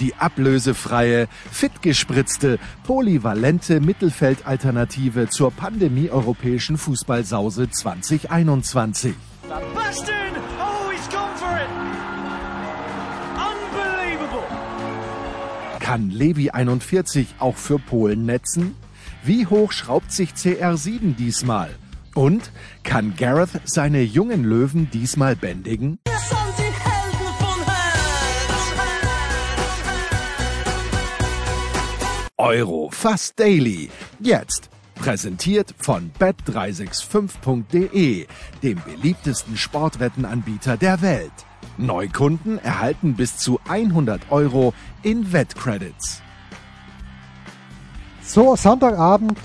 Die ablösefreie, fitgespritzte, polyvalente Mittelfeldalternative zur Pandemie-europäischen Fußballsause 2021. Sebastian! Oh, he's gone for it! Unbelievable! Kann Levi 41 auch für Polen netzen? Wie hoch schraubt sich CR7 diesmal? Und kann Gareth seine jungen Löwen diesmal bändigen? Euro fast daily. Jetzt präsentiert von bet365.de, dem beliebtesten Sportwettenanbieter der Welt. Neukunden erhalten bis zu 100 Euro in Wettcredits. So, Sonntagabend.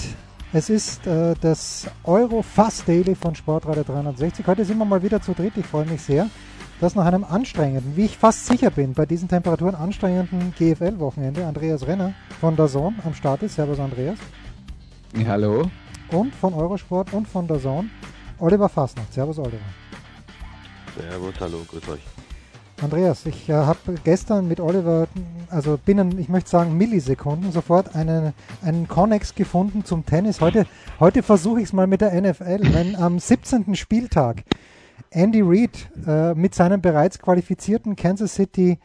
Es ist äh, das Euro Fast Daily von Sportradio 360. Heute sind wir mal wieder zu dritt. Ich freue mich sehr. Das nach einem anstrengenden, wie ich fast sicher bin, bei diesen Temperaturen anstrengenden GFL-Wochenende. Andreas Renner von der Zone am Start ist. Servus, Andreas. Hallo. Und von Eurosport und von der Zone Oliver Fasnacht. Servus, Oliver. Servus, hallo, grüß euch. Andreas, ich äh, habe gestern mit Oliver, also binnen, ich möchte sagen, Millisekunden sofort eine, einen Connex gefunden zum Tennis. Heute, heute versuche ich es mal mit der NFL. Wenn am 17. Spieltag Andy Reid äh, mit seinem bereits qualifizierten Kansas City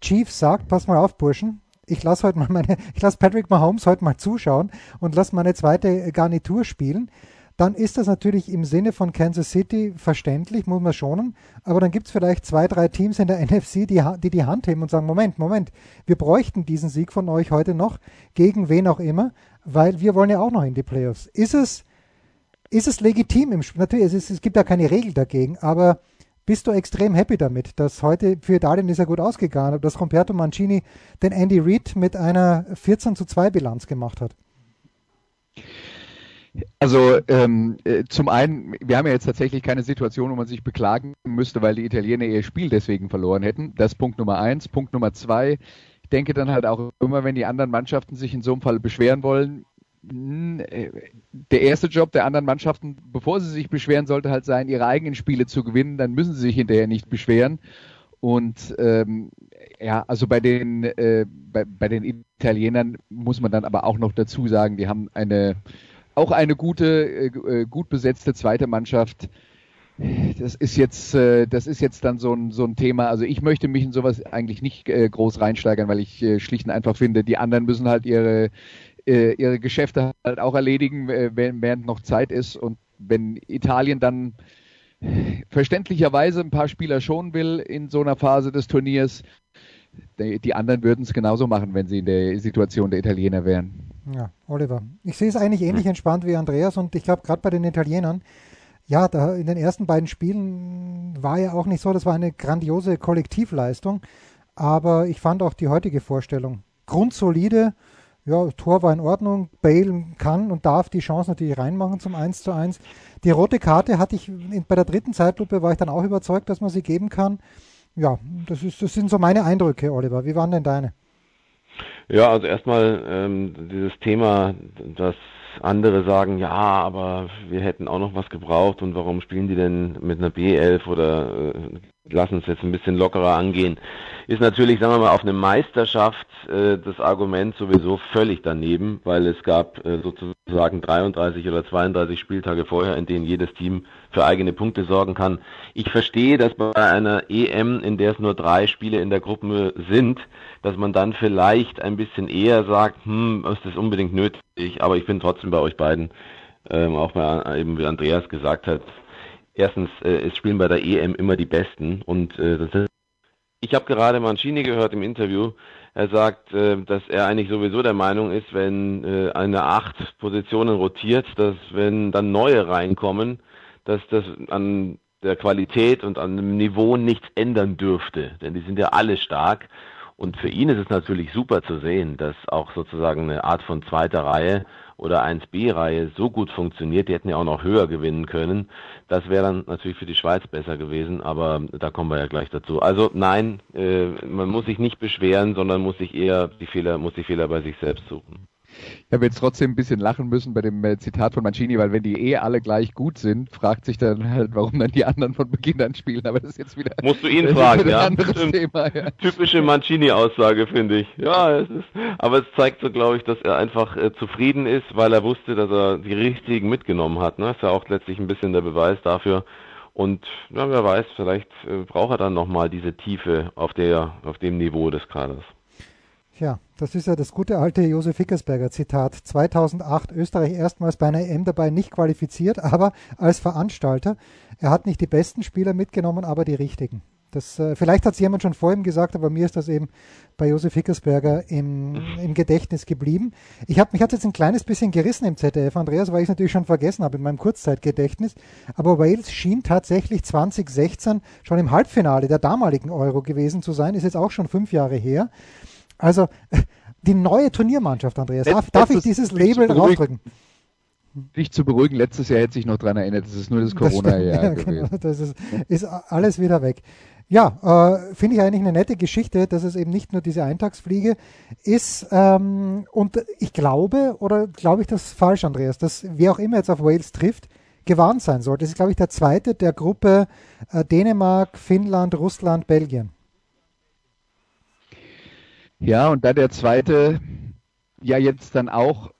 Chiefs sagt, pass mal auf, Burschen, ich lasse heute mal meine, ich lasse Patrick Mahomes heute mal zuschauen und lasse meine zweite Garnitur spielen dann ist das natürlich im Sinne von Kansas City verständlich, muss man schonen. Aber dann gibt es vielleicht zwei, drei Teams in der NFC, die, die die Hand heben und sagen, Moment, Moment, wir bräuchten diesen Sieg von euch heute noch, gegen wen auch immer, weil wir wollen ja auch noch in die Playoffs. Ist es, ist es legitim im Spiel? Natürlich, es, ist, es gibt ja keine Regel dagegen, aber bist du extrem happy damit, dass heute für Italien ist ja gut ausgegangen, dass Roberto Mancini den Andy Reid mit einer 14 zu 2 Bilanz gemacht hat? Also ähm, äh, zum einen, wir haben ja jetzt tatsächlich keine Situation, wo man sich beklagen müsste, weil die Italiener ihr Spiel deswegen verloren hätten. Das ist Punkt Nummer eins. Punkt Nummer zwei, ich denke dann halt auch immer, wenn die anderen Mannschaften sich in so einem Fall beschweren wollen, der erste Job der anderen Mannschaften, bevor sie sich beschweren, sollte halt sein, ihre eigenen Spiele zu gewinnen. Dann müssen sie sich hinterher nicht beschweren. Und ähm, ja, also bei den äh, bei, bei den Italienern muss man dann aber auch noch dazu sagen, die haben eine auch eine gute, äh, gut besetzte zweite Mannschaft. Das ist jetzt, äh, das ist jetzt dann so ein, so ein Thema. Also ich möchte mich in sowas eigentlich nicht äh, groß reinsteigern, weil ich äh, schlicht und einfach finde, die anderen müssen halt ihre, äh, ihre Geschäfte halt auch erledigen, äh, während noch Zeit ist. Und wenn Italien dann verständlicherweise ein paar Spieler schonen will in so einer Phase des Turniers, die, anderen würden es genauso machen, wenn sie in der Situation der Italiener wären. Ja, Oliver. Ich sehe es eigentlich ähnlich entspannt wie Andreas und ich glaube gerade bei den Italienern, ja, da in den ersten beiden Spielen war ja auch nicht so, das war eine grandiose Kollektivleistung, aber ich fand auch die heutige Vorstellung grundsolide. Ja, Tor war in Ordnung, Bale kann und darf die Chance natürlich reinmachen zum 1 zu 1. Die rote Karte hatte ich bei der dritten Zeitlupe, war ich dann auch überzeugt, dass man sie geben kann. Ja, das, ist, das sind so meine Eindrücke, Oliver. Wie waren denn deine? Ja, also erstmal ähm, dieses Thema, dass andere sagen, ja, aber wir hätten auch noch was gebraucht und warum spielen die denn mit einer B11 oder äh, lassen uns jetzt ein bisschen lockerer angehen, ist natürlich, sagen wir mal, auf eine Meisterschaft äh, das Argument sowieso völlig daneben, weil es gab äh, sozusagen 33 oder 32 Spieltage vorher, in denen jedes Team für eigene Punkte sorgen kann. Ich verstehe, dass bei einer EM, in der es nur drei Spiele in der Gruppe sind, dass man dann vielleicht ein bisschen eher sagt, hm, ist das unbedingt nötig, aber ich bin trotzdem bei euch beiden, ähm, auch mal eben wie Andreas gesagt hat, erstens, äh, es spielen bei der EM immer die Besten und äh, das ist ich habe gerade Mancini gehört im Interview. Er sagt, äh, dass er eigentlich sowieso der Meinung ist, wenn äh, eine acht Positionen rotiert, dass wenn dann neue reinkommen, dass das an der Qualität und an dem Niveau nichts ändern dürfte. Denn die sind ja alle stark. Und für ihn ist es natürlich super zu sehen, dass auch sozusagen eine Art von zweiter Reihe oder 1B-Reihe so gut funktioniert, die hätten ja auch noch höher gewinnen können. Das wäre dann natürlich für die Schweiz besser gewesen, aber da kommen wir ja gleich dazu. Also nein, äh, man muss sich nicht beschweren, sondern muss sich eher die Fehler, muss die Fehler bei sich selbst suchen. Ich habe jetzt trotzdem ein bisschen lachen müssen bei dem äh, Zitat von Mancini, weil wenn die eh alle gleich gut sind, fragt sich dann halt, warum dann die anderen von Beginn an spielen. Aber das ist jetzt wieder. Musst du ihn fragen, ja. Thema, ja. Typische Mancini-Aussage, finde ich. Ja, es ist, aber es zeigt so, glaube ich, dass er einfach äh, zufrieden ist, weil er wusste, dass er die richtigen mitgenommen hat. Ne? Ist ja auch letztlich ein bisschen der Beweis dafür. Und ja, wer weiß, vielleicht äh, braucht er dann nochmal diese Tiefe auf der, auf dem Niveau des Kaders. Ja, das ist ja das gute alte Josef Hickersberger Zitat. 2008 Österreich erstmals bei einer EM dabei nicht qualifiziert, aber als Veranstalter. Er hat nicht die besten Spieler mitgenommen, aber die richtigen. Das, äh, vielleicht hat es jemand schon vor ihm gesagt, aber mir ist das eben bei Josef Hickersberger im, im Gedächtnis geblieben. Ich habe mich hat jetzt ein kleines bisschen gerissen im ZDF, Andreas, weil ich es natürlich schon vergessen habe in meinem Kurzzeitgedächtnis. Aber Wales schien tatsächlich 2016 schon im Halbfinale der damaligen Euro gewesen zu sein. Ist jetzt auch schon fünf Jahre her. Also die neue Turniermannschaft, Andreas. Darf, darf ich dieses Label draufdrücken? Dich zu beruhigen, letztes Jahr hätte sich noch daran erinnert, das ist nur das Corona-Jahr. Ja, genau, das ist, ist, alles wieder weg. Ja, äh, finde ich eigentlich eine nette Geschichte, dass es eben nicht nur diese Eintagsfliege ist. Ähm, und ich glaube, oder glaube ich das falsch, Andreas, dass wer auch immer jetzt auf Wales trifft, gewarnt sein sollte. Das ist, glaube ich, der zweite der Gruppe äh, Dänemark, Finnland, Russland, Belgien. Ja, und da der zweite ja jetzt dann auch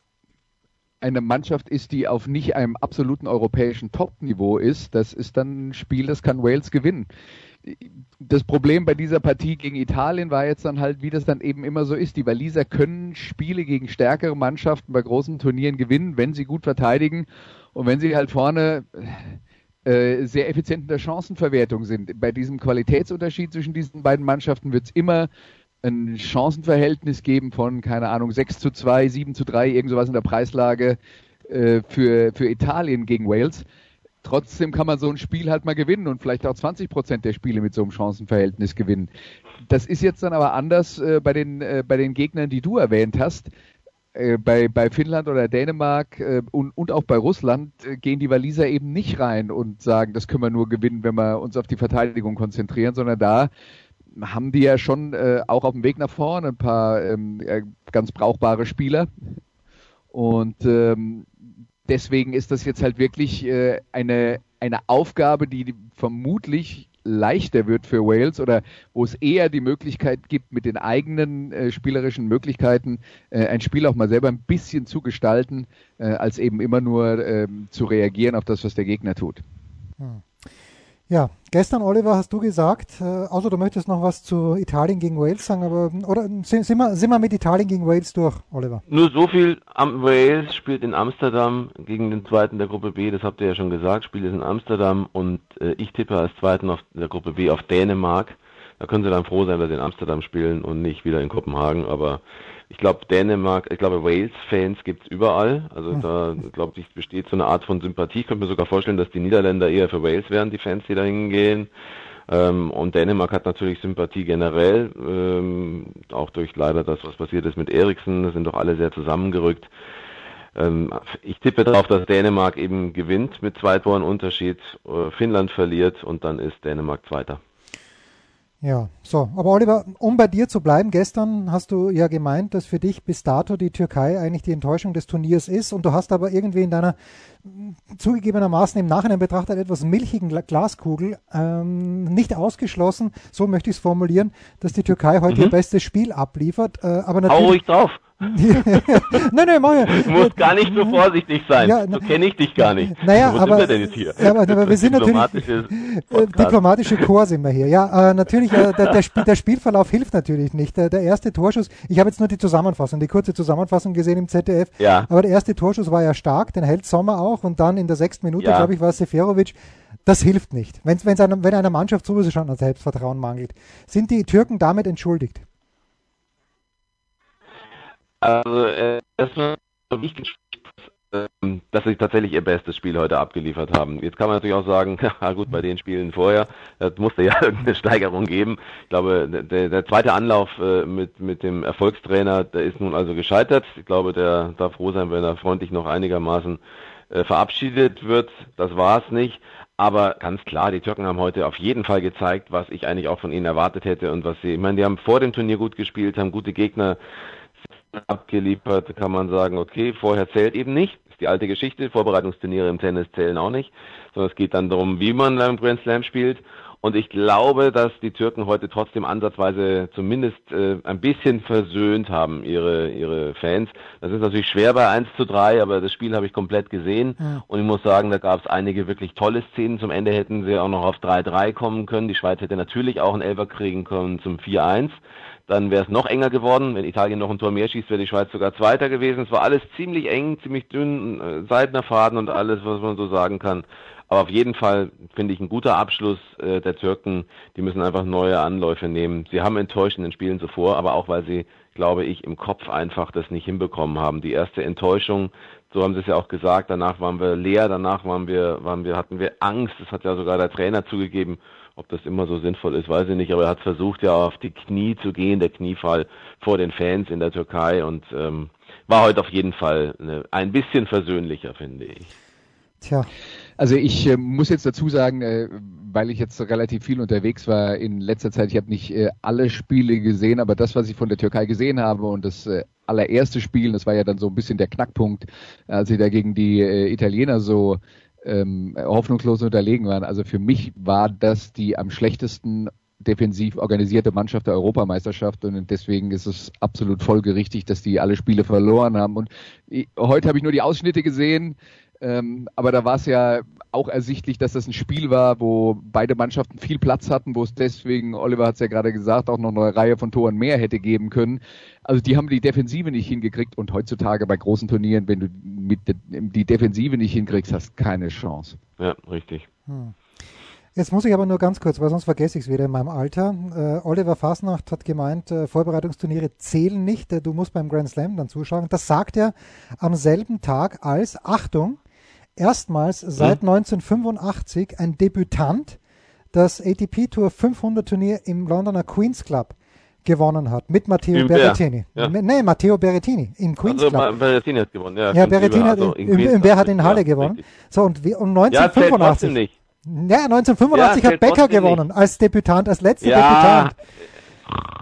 eine Mannschaft ist, die auf nicht einem absoluten europäischen Top-Niveau ist, das ist dann ein Spiel, das kann Wales gewinnen. Das Problem bei dieser Partie gegen Italien war jetzt dann halt, wie das dann eben immer so ist. Die Waliser können Spiele gegen stärkere Mannschaften bei großen Turnieren gewinnen, wenn sie gut verteidigen und wenn sie halt vorne äh, sehr effizient in der Chancenverwertung sind. Bei diesem Qualitätsunterschied zwischen diesen beiden Mannschaften wird es immer ein Chancenverhältnis geben von, keine Ahnung, 6 zu 2, 7 zu 3, irgend sowas in der Preislage äh, für, für Italien gegen Wales. Trotzdem kann man so ein Spiel halt mal gewinnen und vielleicht auch 20 Prozent der Spiele mit so einem Chancenverhältnis gewinnen. Das ist jetzt dann aber anders äh, bei, den, äh, bei den Gegnern, die du erwähnt hast. Äh, bei, bei Finnland oder Dänemark äh, und, und auch bei Russland äh, gehen die Waliser eben nicht rein und sagen, das können wir nur gewinnen, wenn wir uns auf die Verteidigung konzentrieren, sondern da haben die ja schon äh, auch auf dem Weg nach vorne ein paar ähm, äh, ganz brauchbare Spieler. Und ähm, deswegen ist das jetzt halt wirklich äh, eine, eine Aufgabe, die vermutlich leichter wird für Wales oder wo es eher die Möglichkeit gibt, mit den eigenen äh, spielerischen Möglichkeiten äh, ein Spiel auch mal selber ein bisschen zu gestalten, äh, als eben immer nur ähm, zu reagieren auf das, was der Gegner tut. Hm. Ja, gestern, Oliver, hast du gesagt, äh, außer du möchtest noch was zu Italien gegen Wales sagen, aber oder sind, sind, wir, sind wir mit Italien gegen Wales durch, Oliver? Nur so viel, Wales spielt in Amsterdam gegen den zweiten der Gruppe B, das habt ihr ja schon gesagt, Spiel ist in Amsterdam und äh, ich tippe als zweiten auf der Gruppe B auf Dänemark. Da können sie dann froh sein, dass sie in Amsterdam spielen und nicht wieder in Kopenhagen, aber ich glaube, Dänemark, ich glaube, Wales-Fans gibt's überall. Also hm. da, glaube ich, besteht so eine Art von Sympathie. Ich könnte mir sogar vorstellen, dass die Niederländer eher für Wales wären, die Fans, die da hingehen. Ähm, und Dänemark hat natürlich Sympathie generell, ähm, auch durch leider das, was passiert ist mit Eriksen. Da sind doch alle sehr zusammengerückt. Ähm, ich tippe darauf, dass Dänemark eben gewinnt mit zwei Toren Unterschied. Äh, Finnland verliert und dann ist Dänemark Zweiter. Ja, so. Aber Oliver, um bei dir zu bleiben, gestern hast du ja gemeint, dass für dich bis dato die Türkei eigentlich die Enttäuschung des Turniers ist und du hast aber irgendwie in deiner zugegebenermaßen im Nachhinein betrachtet etwas milchigen Glaskugel ähm, nicht ausgeschlossen, so möchte ich es formulieren, dass die Türkei heute mhm. ihr bestes Spiel abliefert. Äh, aber natürlich, Hau ruhig drauf. nein, nein, mach ja. Du musst gar nicht so vorsichtig sein. Ja, so kenne ich dich gar nicht. Naja, Wo aber, sind wir Ja, aber, aber wir sind natürlich äh, diplomatische Chor sind wir hier. Ja, äh, natürlich äh, der, der, Spiel, der, Spielverlauf hilft natürlich nicht. Der, der erste Torschuss, ich habe jetzt nur die Zusammenfassung, die kurze Zusammenfassung gesehen im ZDF. Ja. Aber der erste Torschuss war ja stark, den hält Sommer auch und dann in der sechsten Minute, ja. glaube ich, war Seferovic. Das hilft nicht. Wenn's, wenn's einem, wenn einer Mannschaft sowieso schon an Selbstvertrauen mangelt. Sind die Türken damit entschuldigt? Also äh, erstmal ich ähm, dass sie tatsächlich ihr bestes Spiel heute abgeliefert haben. Jetzt kann man natürlich auch sagen, ja gut, bei den Spielen vorher, das musste ja irgendeine Steigerung geben. Ich glaube, der, der zweite Anlauf äh, mit, mit dem Erfolgstrainer, der ist nun also gescheitert. Ich glaube, der darf froh sein, wenn er freundlich noch einigermaßen äh, verabschiedet wird. Das war es nicht. Aber ganz klar, die Türken haben heute auf jeden Fall gezeigt, was ich eigentlich auch von ihnen erwartet hätte und was sie, ich meine, die haben vor dem Turnier gut gespielt, haben gute Gegner abgeliefert, kann man sagen, okay, vorher zählt eben nicht. Ist die alte Geschichte. Vorbereitungsturniere im Tennis zählen auch nicht, sondern es geht dann darum, wie man beim Grand Slam spielt. Und ich glaube, dass die Türken heute trotzdem ansatzweise zumindest äh, ein bisschen versöhnt haben, ihre, ihre Fans. Das ist natürlich schwer bei 1 zu 3, aber das Spiel habe ich komplett gesehen. Ja. Und ich muss sagen, da gab es einige wirklich tolle Szenen. Zum Ende hätten sie auch noch auf 3-3 kommen können. Die Schweiz hätte natürlich auch einen Elfer kriegen können zum 4-1 dann wäre es noch enger geworden. Wenn Italien noch ein Tor mehr schießt, wäre die Schweiz sogar Zweiter gewesen. Es war alles ziemlich eng, ziemlich dünn, äh, Seidner Faden und alles, was man so sagen kann. Aber auf jeden Fall finde ich ein guter Abschluss äh, der Türken. Die müssen einfach neue Anläufe nehmen. Sie haben enttäuscht in den Spielen zuvor, aber auch weil sie, glaube ich, im Kopf einfach das nicht hinbekommen haben. Die erste Enttäuschung, so haben sie es ja auch gesagt, danach waren wir leer, danach waren wir, waren wir, hatten wir Angst. Das hat ja sogar der Trainer zugegeben. Ob das immer so sinnvoll ist, weiß ich nicht, aber er hat versucht ja auf die Knie zu gehen, der Kniefall vor den Fans in der Türkei und ähm, war heute auf jeden Fall eine, ein bisschen versöhnlicher, finde ich. Tja. Also ich äh, muss jetzt dazu sagen, äh, weil ich jetzt relativ viel unterwegs war in letzter Zeit, ich habe nicht äh, alle Spiele gesehen, aber das, was ich von der Türkei gesehen habe und das äh, allererste Spiel, das war ja dann so ein bisschen der Knackpunkt, als sie da gegen die äh, Italiener so ähm, hoffnungslos unterlegen waren. Also für mich war das die am schlechtesten defensiv organisierte Mannschaft der Europameisterschaft und deswegen ist es absolut folgerichtig, dass die alle Spiele verloren haben. Und heute habe ich nur die Ausschnitte gesehen, ähm, aber da war es ja auch ersichtlich, dass das ein Spiel war, wo beide Mannschaften viel Platz hatten, wo es deswegen, Oliver hat es ja gerade gesagt, auch noch eine Reihe von Toren mehr hätte geben können. Also die haben die Defensive nicht hingekriegt und heutzutage bei großen Turnieren, wenn du mit de die Defensive nicht hinkriegst, hast keine Chance. Ja, richtig. Hm. Jetzt muss ich aber nur ganz kurz, weil sonst vergesse ich es wieder in meinem Alter. Äh, Oliver Fasnacht hat gemeint, äh, Vorbereitungsturniere zählen nicht, äh, du musst beim Grand Slam dann zuschauen. Das sagt er am selben Tag als, Achtung, erstmals seit hm. 1985 ein Debütant das ATP Tour 500 Turnier im Londoner Queen's Club gewonnen hat mit Matteo Berrettini. Ja. Nee, Matteo Berrettini in Queen's also, Club. Berrettini hat gewonnen. Ja, ja Berrettini hat, also in, in, wer hat in Halle ja, gewonnen? Richtig. So und, und 1985. Ja, ja 1985 hat Becker gewonnen nicht. als Debütant, als letzter Debütant.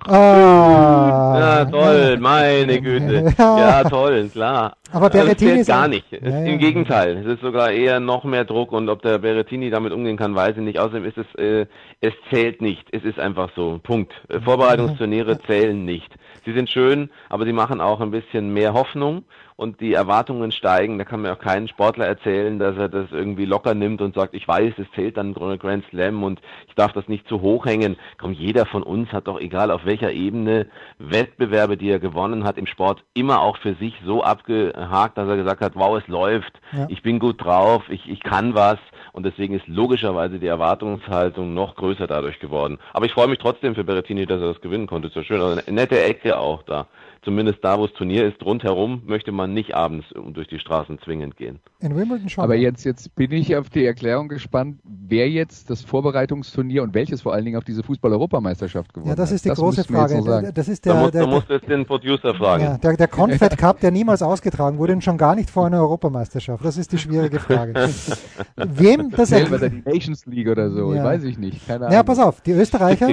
Ah, ja, toll, meine Güte. Ja, toll, klar. Aber also, Berrettini ist gar nicht. Ja, Im ja. Gegenteil, es ist sogar eher noch mehr Druck und ob der Berrettini damit umgehen kann, weiß ich nicht. Außerdem ist es, äh, es zählt nicht. Es ist einfach so. Punkt. Vorbereitungsturniere zählen nicht. Sie sind schön, aber sie machen auch ein bisschen mehr Hoffnung und die Erwartungen steigen. Da kann mir auch kein Sportler erzählen, dass er das irgendwie locker nimmt und sagt, ich weiß, es zählt dann Grand Slam und ich darf das nicht zu hoch hängen. Komm, jeder von uns hat doch, egal auf welcher Ebene, Wettbewerbe, die er gewonnen hat im Sport, immer auch für sich so abgehakt, dass er gesagt hat, wow, es läuft, ja. ich bin gut drauf, ich, ich kann was und deswegen ist logischerweise die Erwartungshaltung noch größer dadurch geworden. Aber ich freue mich trotzdem für Berettini, dass er das gewinnen konnte. Ist ja schön. Also eine nette Ecke auch da zumindest da, wo das Turnier ist, rundherum möchte man nicht abends durch die Straßen zwingend gehen. In Wimbledon schon. Aber jetzt, jetzt bin ich auf die Erklärung gespannt, wer jetzt das Vorbereitungsturnier und welches vor allen Dingen auf diese Fußball-Europameisterschaft gewonnen hat. Ja, das ist die das große Frage. Das ist der, da, musst, der, da musst du jetzt den Producer fragen. Ja, der, der Confed Cup, der niemals ausgetragen wurde und schon gar nicht vor einer Europameisterschaft. Das ist die schwierige Frage. Wem das Selber die Nations League oder so, ja. weiß ich nicht. Keine Ahnung. Ja, pass auf, die Österreicher,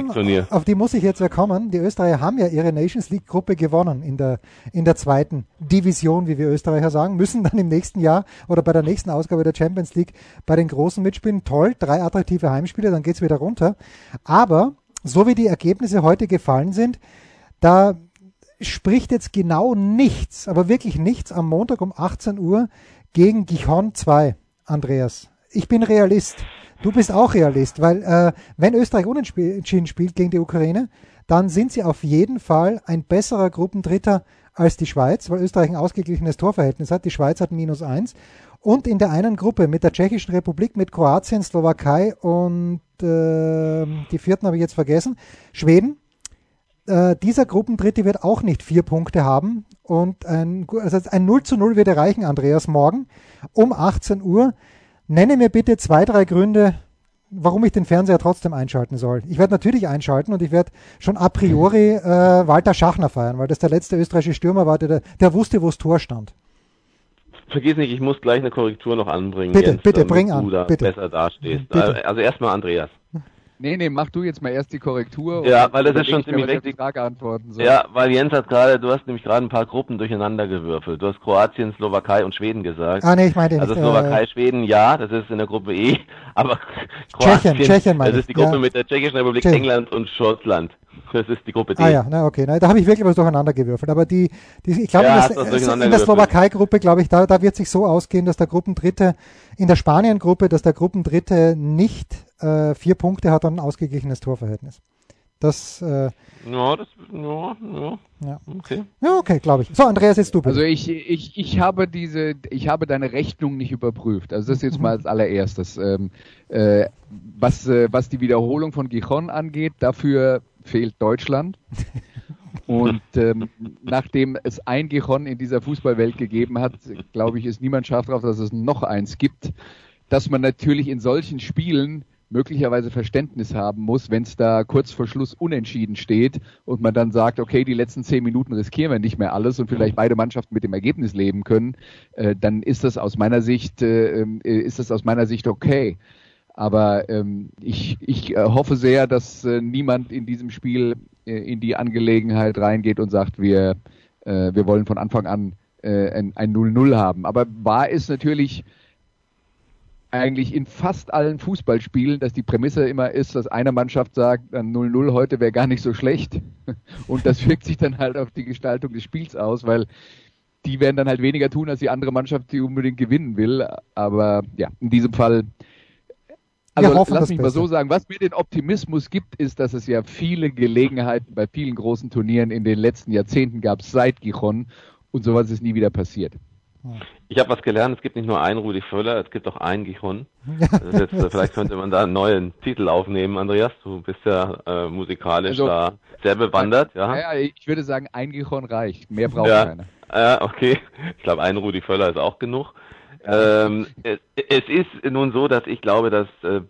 auf die muss ich jetzt ja kommen. Die Österreicher haben ja ihre Nations League Gruppe gewonnen in der, in der zweiten Division, wie wir Österreicher sagen, müssen dann im nächsten Jahr oder bei der nächsten Ausgabe der Champions League bei den Großen mitspielen. Toll, drei attraktive Heimspiele, dann geht es wieder runter. Aber so wie die Ergebnisse heute gefallen sind, da spricht jetzt genau nichts, aber wirklich nichts am Montag um 18 Uhr gegen Gijon 2, Andreas. Ich bin Realist. Du bist auch Realist, weil äh, wenn Österreich unentschieden spielt gegen die Ukraine, dann sind sie auf jeden Fall ein besserer Gruppendritter als die Schweiz, weil Österreich ein ausgeglichenes Torverhältnis hat. Die Schweiz hat minus eins. Und in der einen Gruppe mit der Tschechischen Republik, mit Kroatien, Slowakei und äh, die vierten habe ich jetzt vergessen, Schweden. Äh, dieser Gruppendritte wird auch nicht vier Punkte haben Und ein, also ein 0 zu 0 wird erreichen, Andreas, morgen um 18 Uhr. Nenne mir bitte zwei, drei Gründe, warum ich den Fernseher trotzdem einschalten soll. Ich werde natürlich einschalten und ich werde schon a priori äh, Walter Schachner feiern, weil das der letzte österreichische Stürmer war, der, der wusste, wo das Tor stand. Vergiss nicht, ich muss gleich eine Korrektur noch anbringen. Bitte, Jens, bitte, bring du an, da bitte. besser dastehst. Bitte. Also erstmal Andreas. Nee, nee, mach du jetzt mal erst die Korrektur. Ja, und weil das ist schon ziemlich richtig. Ja, weil Jens hat gerade, du hast nämlich gerade ein paar Gruppen durcheinander gewürfelt. Du hast Kroatien, Slowakei und Schweden gesagt. Ah, nee, ich meinte nicht. Also äh, Slowakei, Schweden, ja, das ist in der Gruppe E, aber Tschechien, Tschechien meine das ist die Gruppe ja. mit der Tschechischen Republik, Tschechien. England und Schottland. Das ist die Gruppe D. Ah ja, na okay, na, da habe ich wirklich was durcheinander gewürfelt. Aber die, die ich glaube, Ja, in, der-. Slowakei-Gruppe, glaube ich, da, da wird sich so ausgehen, dass der Gruppendritte in der Spanien-Gruppe, dass der Gruppendritte nicht äh, vier Punkte hat und ein ausgeglichenes Torverhältnis. Das, äh, Ja, das, ja, ja, ja. okay. ja, okay, glaube ich. So, Andreas, jetzt du bitte. Also ich, ich, ich habe diese, ich habe deine Rechnung nicht überprüft. Also das jetzt mal als allererstes. Ähm, äh, was, äh, was die Wiederholung von Gijon angeht, dafür fehlt Deutschland. Und ähm, nachdem es ein Gijon in dieser Fußballwelt gegeben hat, glaube ich, ist niemand scharf darauf, dass es noch eins gibt. Dass man natürlich in solchen Spielen möglicherweise Verständnis haben muss, wenn es da kurz vor Schluss unentschieden steht und man dann sagt, okay, die letzten zehn Minuten riskieren wir nicht mehr alles und vielleicht beide Mannschaften mit dem Ergebnis leben können, äh, dann ist das aus meiner Sicht äh, äh, ist das aus meiner Sicht okay. Aber ähm, ich, ich äh, hoffe sehr, dass äh, niemand in diesem Spiel äh, in die Angelegenheit reingeht und sagt, wir, wir wollen von Anfang an ein ein 0-0 haben. Aber wahr ist natürlich eigentlich in fast allen Fußballspielen, dass die Prämisse immer ist, dass eine Mannschaft sagt, ein 0-0 heute wäre gar nicht so schlecht. Und das wirkt sich dann halt auf die Gestaltung des Spiels aus, weil die werden dann halt weniger tun als die andere Mannschaft, die unbedingt gewinnen will. Aber ja, in diesem Fall also lass mich mal so sagen, was mir den Optimismus gibt, ist, dass es ja viele Gelegenheiten bei vielen großen Turnieren in den letzten Jahrzehnten gab, seit Gijon und sowas ist nie wieder passiert. Ich habe was gelernt, es gibt nicht nur einen Rudi Völler, es gibt auch einen ist jetzt, äh, vielleicht könnte man da einen neuen Titel aufnehmen, Andreas. Du bist ja äh, musikalisch Also- da sehr bewandert, ja. Ja, ja, ich würde sagen, ein Gijon reicht. Mehr braucht Ja. keiner. Ja, okay. Ich glaube, ein Rudi Völler ist auch genug. Ähm, es, ist nun so, dass ich glaube, dass äh,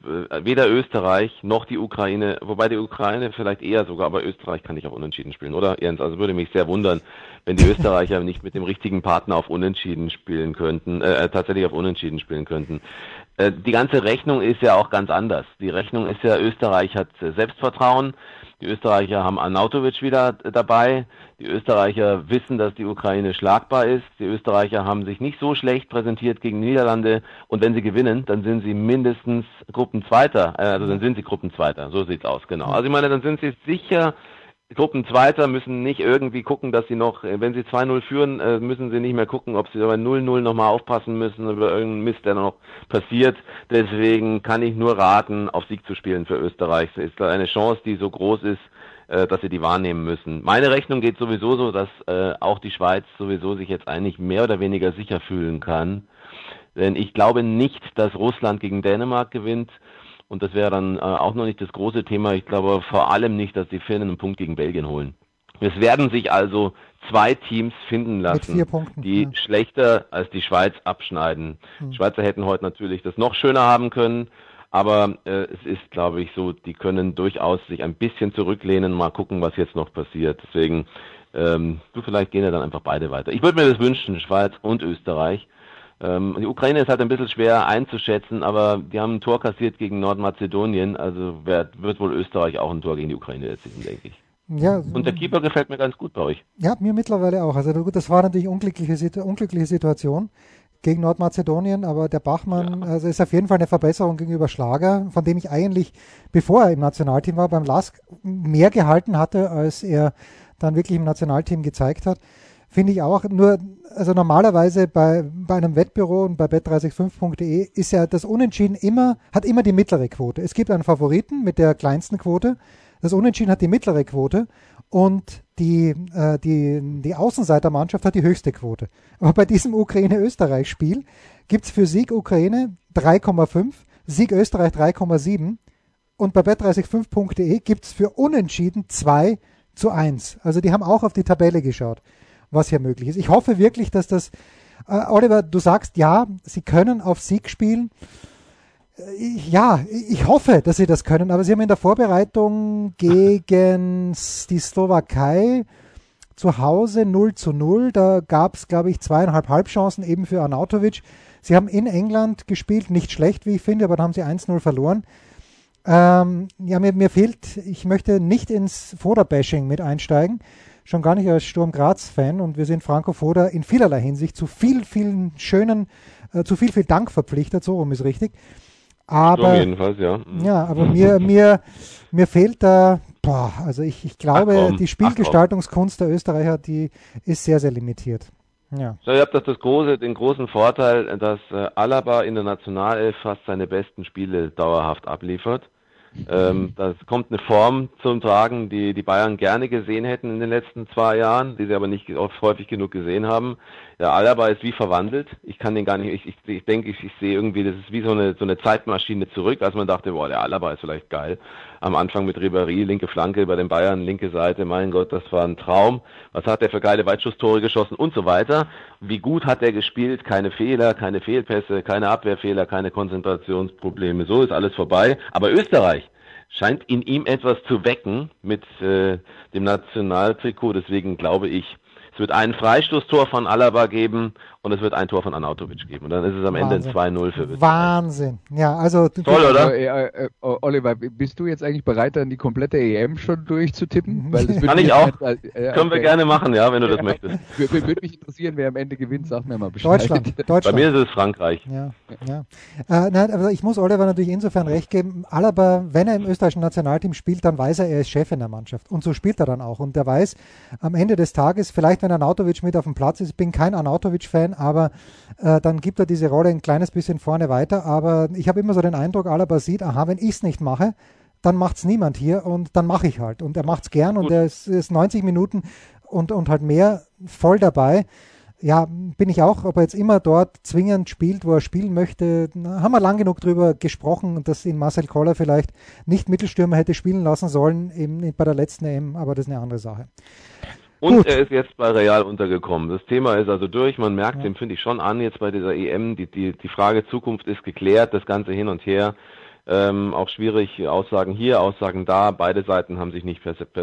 weder Österreich noch die Ukraine, wobei die Ukraine vielleicht eher sogar, aber Österreich kann nicht auf Unentschieden spielen, oder Jens? Also würde mich sehr wundern, wenn die Österreicher nicht mit dem richtigen Partner auf Unentschieden spielen könnten, äh, tatsächlich auf Unentschieden spielen könnten. Äh, die ganze Rechnung ist ja auch ganz anders. Die Rechnung ist ja, Österreich hat äh, Selbstvertrauen, die Österreicher haben Arnautovic wieder dabei. Die Österreicher wissen, dass die Ukraine schlagbar ist. Die Österreicher haben sich nicht so schlecht präsentiert gegen die Niederlande. Und wenn sie gewinnen, dann sind sie mindestens Gruppenzweiter. Äh, Also dann sind sie Gruppenzweiter. So sieht's aus, genau. Also ich meine, dann sind sie sicher Gruppenzweiter, müssen nicht irgendwie gucken, dass sie noch, äh, wenn sie 2-0 führen, äh, müssen sie nicht mehr gucken, ob sie bei 0-0 nochmal aufpassen müssen über irgendeinen Mist, der noch passiert. Deswegen kann ich nur raten, auf Sieg zu spielen für Österreich. Es ist eine Chance, die so groß ist, äh, dass sie die wahrnehmen müssen. Meine Rechnung geht sowieso so, dass auch die Schweiz sowieso sich jetzt eigentlich mehr oder weniger sicher fühlen kann. Denn ich glaube nicht, dass Russland gegen Dänemark gewinnt. Und das wäre dann äh, auch noch nicht das große Thema. Ich glaube vor allem nicht, dass die Finnen einen Punkt gegen Belgien holen. Es werden sich also zwei Teams finden lassen, Punkten, die ja. schlechter als die Schweiz abschneiden. Die Schweizer hätten heute natürlich das noch schöner haben können. Aber äh, es ist, glaube ich, so, die können durchaus sich ein bisschen zurücklehnen, mal gucken, was jetzt noch passiert. Deswegen, ähm, du vielleicht gehen ja dann einfach beide weiter. Ich würde mir das wünschen, Schweiz und Österreich. Ähm, die Ukraine ist halt ein bisschen schwer einzuschätzen, aber die haben ein Tor kassiert gegen Nordmazedonien, also wer, wird wohl Österreich auch ein Tor gegen die Ukraine erzielen, denke ich. Ja, Und der Keeper gefällt mir ganz gut bei euch. ja, mir mittlerweile auch. Also gut, das war natürlich unglückliche, unglückliche Situation gegen Nordmazedonien, aber der Bachmann, also ist auf jeden Fall eine Verbesserung gegenüber Schlager, von dem ich eigentlich, bevor er im Nationalteam war, beim LASK mehr gehalten hatte, als er dann wirklich im Nationalteam gezeigt hat. Finde ich auch. Nur, also normalerweise bei, bei einem Wettbüro und bei bet365.de ist ja das Unentschieden immer, hat immer die mittlere Quote. Es gibt einen Favoriten mit der kleinsten Quote. Das Unentschieden hat die mittlere Quote und die, äh, die, die Außenseitermannschaft hat die höchste Quote. Aber bei diesem Ukraine-Österreich-Spiel gibt's für Sieg Ukraine 3,5, Sieg Österreich 3,7 und bei bet365.de gibt's für Unentschieden 2 zu 1. Also die haben auch auf die Tabelle geschaut. Was hier möglich ist. Ich hoffe wirklich, dass das, äh, Oliver, du sagst, ja, sie können auf Sieg spielen. Äh, ja, ich hoffe, dass sie das können, aber sie haben in der Vorbereitung gegen die Slowakei zu Hause 0 zu 0. Da gab es, glaube ich, zweieinhalb Halbchancen eben für Arnautovic. Sie haben in England gespielt, nicht schlecht, wie ich finde, aber da haben sie 1-0 verloren. Ähm, ja, mir, mir fehlt, ich möchte nicht ins Foda-Bashing mit einsteigen, schon gar nicht als Sturm Graz-Fan und wir sind Franco Foda in vielerlei Hinsicht zu viel, vielen schönen, äh, zu viel, viel Dank verpflichtet, so rum ist richtig. Aber, jedenfalls, ja. Ja, aber mir, mir, mir fehlt da, boah, also ich, ich glaube, Ach die Spielgestaltungskunst der Österreicher, die ist sehr, sehr limitiert. Ja. So, ihr habt das, das große, den großen Vorteil, dass äh, Alaba in der Nationalelf fast seine besten Spiele dauerhaft abliefert. Ähm, das kommt eine Form zum Tragen, die die Bayern gerne gesehen hätten in den letzten zwei Jahren, die sie aber nicht oft, häufig genug gesehen haben. Der Alaba ist wie verwandelt. Ich kann den gar nicht, ich, ich, ich denke, ich, ich sehe irgendwie, das ist wie so eine, so eine Zeitmaschine zurück, als man dachte, boah, der Alaba ist vielleicht geil. Am Anfang mit Ribéry, linke Flanke bei den Bayern, linke Seite, mein Gott, das war ein Traum. Was hat der für geile Weitschusstore geschossen und so weiter. Wie gut hat er gespielt? Keine Fehler, keine Fehlpässe, keine Abwehrfehler, keine Konzentrationsprobleme. So ist alles vorbei. Aber Österreich, scheint in ihm etwas zu wecken mit äh, dem Nationaltrikot. Deswegen glaube ich, es wird ein Freistoßtor von Alaba geben und es wird ein Tor von Anautovic geben. Und dann ist es am Ende ein Wahnsinn. 2-0 für Österreich. Wahnsinn. Ja, also du- Toll, oder? Also, äh, äh, Oliver, bist du jetzt eigentlich bereit, dann die komplette EM schon durchzutippen? Weil das würde Kann ich auch. halt- äh, Können wir okay. gerne machen, ja, wenn du das möchtest. Wür- wür- Würde mich interessieren, wer am Ende gewinnt, sag mir mal Bescheid. Deutschland, Bei Deutschland. mir ist es Frankreich. Ja, ja. Äh, nein, aber ich muss Oliver natürlich insofern recht geben. Alaba, wenn er im österreichischen Nationalteam spielt, dann weiß er, er ist Chef in der Mannschaft. Und so spielt er dann auch. Und er weiß, am Ende des Tages, vielleicht wenn Arnautovic mit auf dem Platz ist, ich bin kein Arnautovic-Fan, aber äh, dann gibt er diese Rolle ein kleines bisschen vorne weiter. Aber ich habe immer so den Eindruck, Alaba sieht, aha, wenn ich es nicht mache, dann macht es niemand hier und dann mache ich halt. Und er macht es gern und Gut. er ist, ist 90 Minuten und, und halt mehr voll dabei ja, bin ich auch, ob er jetzt immer dort zwingend spielt, wo er spielen möchte, na, haben wir lang genug drüber gesprochen, dass ihn Marcel Koller vielleicht nicht Mittelstürmer hätte spielen lassen sollen eben bei der letzten EM, aber das ist eine andere Sache. Und Gut. er ist jetzt bei Real untergekommen. Das Thema ist also durch. Man merkt Ja. dem, finde ich, schon an, jetzt bei dieser EM, die, die, die Frage Zukunft ist geklärt, das Ganze hin und her. Ähm, auch schwierig, Aussagen hier, Aussagen da. Beide Seiten haben sich nicht,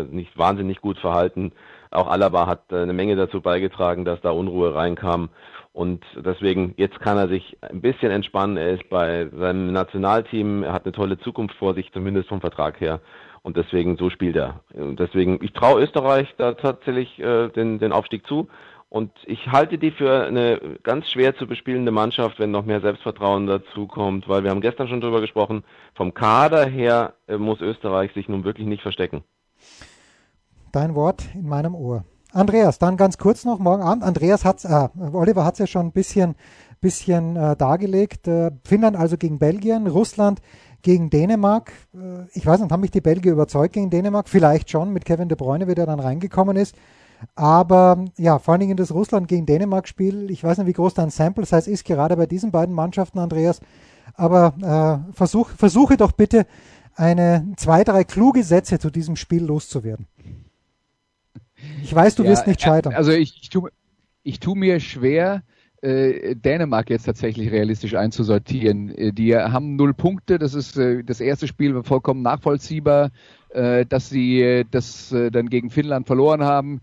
nicht wahnsinnig gut verhalten. Auch Alaba hat äh, eine Menge dazu beigetragen, dass da Unruhe reinkam. Und deswegen, jetzt kann er sich ein bisschen entspannen. Er ist bei seinem Nationalteam, er hat eine tolle Zukunft vor sich, zumindest vom Vertrag her. Und deswegen, so spielt er. Und deswegen, ich traue Österreich da tatsächlich äh, den, den Aufstieg zu. Und ich halte die für eine ganz schwer zu bespielende Mannschaft, wenn noch mehr Selbstvertrauen dazu kommt, weil wir haben gestern schon drüber gesprochen, vom Kader her äh, muss Österreich sich nun wirklich nicht verstecken. Dein Wort in meinem Ohr. Andreas, dann ganz kurz noch morgen Abend. Andreas hat's, äh, Oliver hat es ja schon ein bisschen, bisschen äh, dargelegt. Äh, Finnland also gegen Belgien, Russland gegen Dänemark. Äh, ich weiß nicht, haben mich die Belgier überzeugt gegen Dänemark? Vielleicht schon mit Kevin De Bruyne, wie der dann reingekommen ist. Aber ja, vor allen Dingen das Russland gegen Dänemark-Spiel. Ich weiß nicht, wie groß dein Sample Size ist, gerade bei diesen beiden Mannschaften, Andreas. Aber äh, versuch, versuche doch bitte eine zwei, drei kluge Sätze zu diesem Spiel loszuwerden. Ich weiß, du Ja, wirst nicht äh, scheitern. Also ich, ich tue ich tu mir schwer, äh, Dänemark jetzt tatsächlich realistisch einzusortieren. Äh, Die haben null Punkte, das ist äh, das erste Spiel vollkommen nachvollziehbar, äh, dass sie äh, das äh, dann gegen Finnland verloren haben.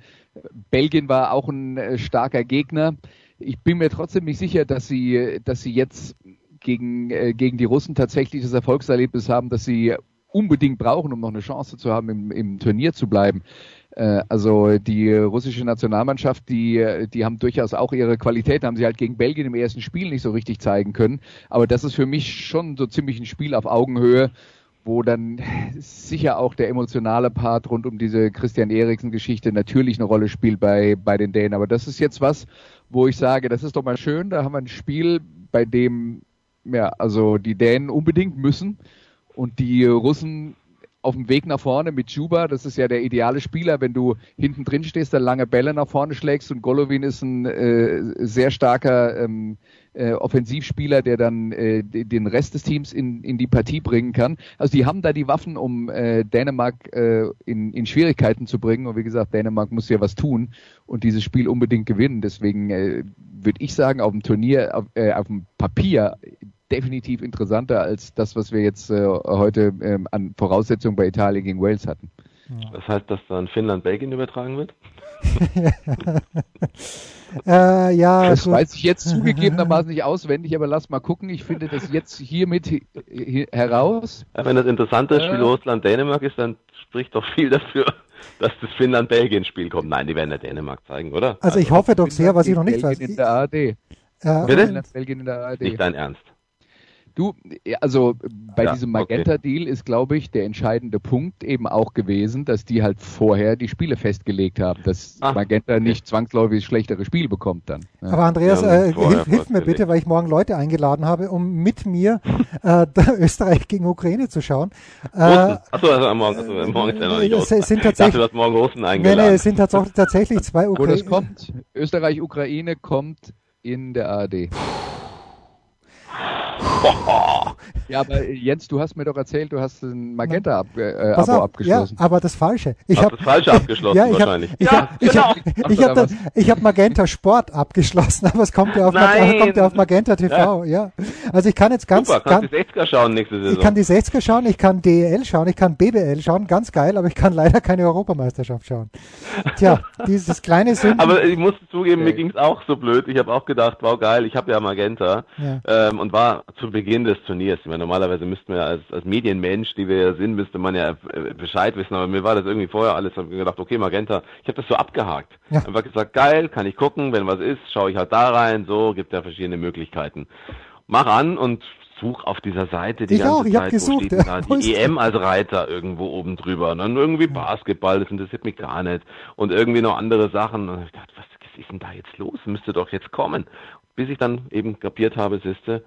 Belgien war auch ein starker Gegner. Ich bin mir trotzdem nicht sicher, dass sie, dass sie jetzt gegen, gegen die Russen tatsächlich das Erfolgserlebnis haben, das sie unbedingt brauchen, um noch eine Chance zu haben, im, im Turnier zu bleiben. Äh, also die russische Nationalmannschaft, die, die haben durchaus auch ihre Qualität, haben sie halt gegen Belgien im ersten Spiel nicht so richtig zeigen können. Aber das ist für mich schon so ziemlich ein Spiel auf Augenhöhe, wo dann sicher auch der emotionale Part rund um diese Christian Eriksen-Geschichte natürlich eine Rolle spielt bei, bei den Dänen. Aber das ist jetzt was, wo ich sage, das ist doch mal schön, da haben wir ein Spiel, bei dem ja, also die Dänen unbedingt müssen und die Russen auf dem Weg nach vorne mit Juba. Das ist ja der ideale Spieler, wenn du hinten drin stehst, dann lange Bälle nach vorne schlägst und Golovin ist ein äh, sehr starker ähm, äh, Offensivspieler, der dann äh, den Rest des Teams in, in die Partie bringen kann. Also die haben da die Waffen, um äh, Dänemark äh, in, in Schwierigkeiten zu bringen. Und wie gesagt, Dänemark muss ja was tun und dieses Spiel unbedingt gewinnen. Deswegen äh, würde ich sagen, auf dem Turnier, auf, äh, auf dem Papier definitiv interessanter als das, was wir jetzt äh, heute äh, an Voraussetzungen bei Italien gegen Wales hatten. Das heißt, dass dann Finnland-Belgien übertragen wird? äh, ja, das gut. weiß ich jetzt zugegebenermaßen nicht auswendig, aber lass mal gucken. Ich finde das jetzt hiermit hi- hi- heraus. Ja, wenn das interessante Äh. Spiel Russland-Dänemark ist, dann spricht doch viel dafür, dass das Finnland-Belgien-Spiel kommt. Nein, die werden ja Dänemark zeigen, oder? Also ich hoffe doch sehr, was ich noch nicht weiß. Belgien in der ARD. Äh, Bitte? Finnland, Belgien in der ARD. Nicht dein Ernst. Du, also bei Ja, diesem okay. Magenta-Deal ist, glaube ich, der entscheidende Punkt eben auch gewesen, dass die halt vorher die Spiele festgelegt haben, dass Ah, Magenta nicht zwangsläufig schlechtere Spiele bekommt dann. Ja. Aber Andreas, Ja, äh, hilf, hilf mir bitte, weil ich morgen Leute eingeladen habe, um mit mir äh, Österreich gegen Ukraine zu schauen. Äh. Achso, also morgen, achso, morgen ist ja noch nicht es Russen. sind Ich dachte, tatsächlich- du hast morgen Russen eingeladen. nee, es sind tatsächlich, tatsächlich zwei Wo das Ukraine. kommt, Österreich-Ukraine kommt in der ARD. Ja, aber Jens, du hast mir doch erzählt, du hast ein Magenta-Abo äh, Abo auf, abgeschlossen. Ja, aber das Falsche. Ich habe das Falsche abgeschlossen ja, ich hab, wahrscheinlich. ich Ja, hab, ich genau. hab, ich hab, Oder das, ich hab Magenta Sport abgeschlossen, aber es kommt ja auf, Mag kommt ja auf Magenta TV. Ja. Also ich kann jetzt ganz, Super, kannst du 60er schauen nächste ich Saison. kann die 60er schauen, ich kann DEL schauen, ich kann BBL schauen, ganz geil, aber ich kann leider keine Europameisterschaft schauen. Tja, dieses kleine Sünden. Aber ich muss zugeben, mir Okay. ging's auch so blöd. Ich habe auch gedacht, wow geil, ich habe ja Magenta Ja. ähm, und war zu Beginn des Turniers. Ich meine, normalerweise müssten wir als, als Medienmensch, die wir ja sind, müsste man ja äh, Bescheid wissen. Aber mir war das irgendwie vorher alles. Hab mir gedacht, okay, Magenta. Ich habe das so abgehakt. Ja. Einfach gesagt, geil, kann ich gucken. Wenn was ist, schaue ich halt da rein. So gibt ja verschiedene Möglichkeiten. Mach an und such auf dieser Seite die Ich ganze auch, ich Zeit, gesucht, wo steht ja. da die? EM als Reiter irgendwo oben drüber. Und dann irgendwie Basketball, das interessiert mich gar nicht. Und irgendwie noch andere Sachen. Und ich dachte, was ist denn da jetzt los? Müsste doch jetzt kommen. Bis ich dann eben kapiert habe, siehste,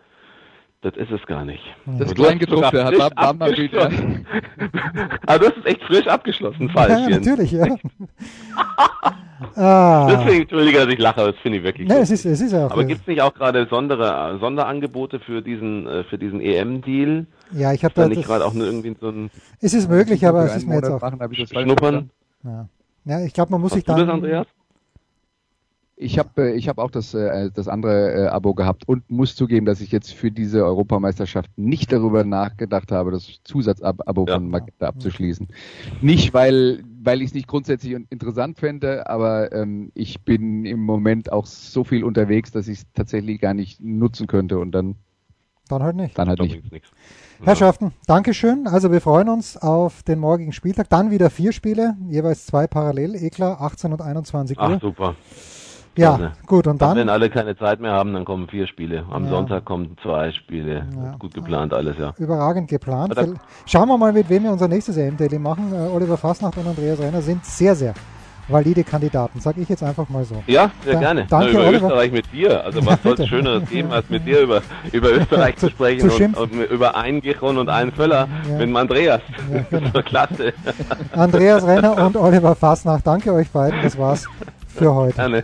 das ist es gar nicht. Das Kleingedruckte hat mal wieder. abgeschlossen. Aber du hast es echt frisch abgeschlossen, falsch. ja, natürlich, ja. ah. Deswegen, entschuldige, dass ich lache, das finde ich wirklich Ja, es ist, es ist auch. Aber gibt es nicht auch gerade Sondere, Sonderangebote für diesen, äh, für diesen EM-Deal? ja, ich habe Ist da da. nicht Das, gerade auch nur irgendwie so ein es ist möglich, aber es ist mir jetzt auch. machen, das Schnuppern? Ja, ja ich glaube, man muss sich Hast du dann. das, Andreas? Ich habe äh, ich hab auch das, äh, das andere äh, Abo gehabt und muss zugeben, dass ich jetzt für diese Europameisterschaft nicht darüber nachgedacht habe, das Zusatzabo Ja. von Magenta abzuschließen. Nicht, weil, weil ich es nicht grundsätzlich un- interessant fände, aber ähm, ich bin im Moment auch so viel unterwegs, dass ich es tatsächlich gar nicht nutzen könnte und dann, Dann halt nicht. dann halt nicht. Herrschaften, Dankeschön. Also wir freuen uns auf den morgigen Spieltag. Dann wieder vier Spiele, jeweils zwei parallel, eh klar, 18 und 21 Uhr. Ach, super. Ja, klasse. gut. Und Dann, wenn alle keine Zeit mehr haben, dann kommen vier Spiele. Am Ja. Sonntag kommen zwei Spiele. Ja. Gut geplant alles, ja. überragend geplant. Schauen wir mal, mit wem wir unser nächstes EM-Daily machen. Äh, Oliver Fasnacht und Andreas Renner sind sehr, sehr valide Kandidaten, sage ich jetzt einfach mal so. Ja, sehr Da- gerne. danke, über Oliver. Österreich mit dir. Also was soll bitte. es Schöneres geben, als mit dir über, über Österreich zu, Zu- sprechen zu und, und über einen Gichon und einen Völler Ja. mit dem Andreas. Ja, genau. Das war klasse. Andreas Renner und Oliver Fasnacht, danke euch beiden. Das war's für heute. Gerne.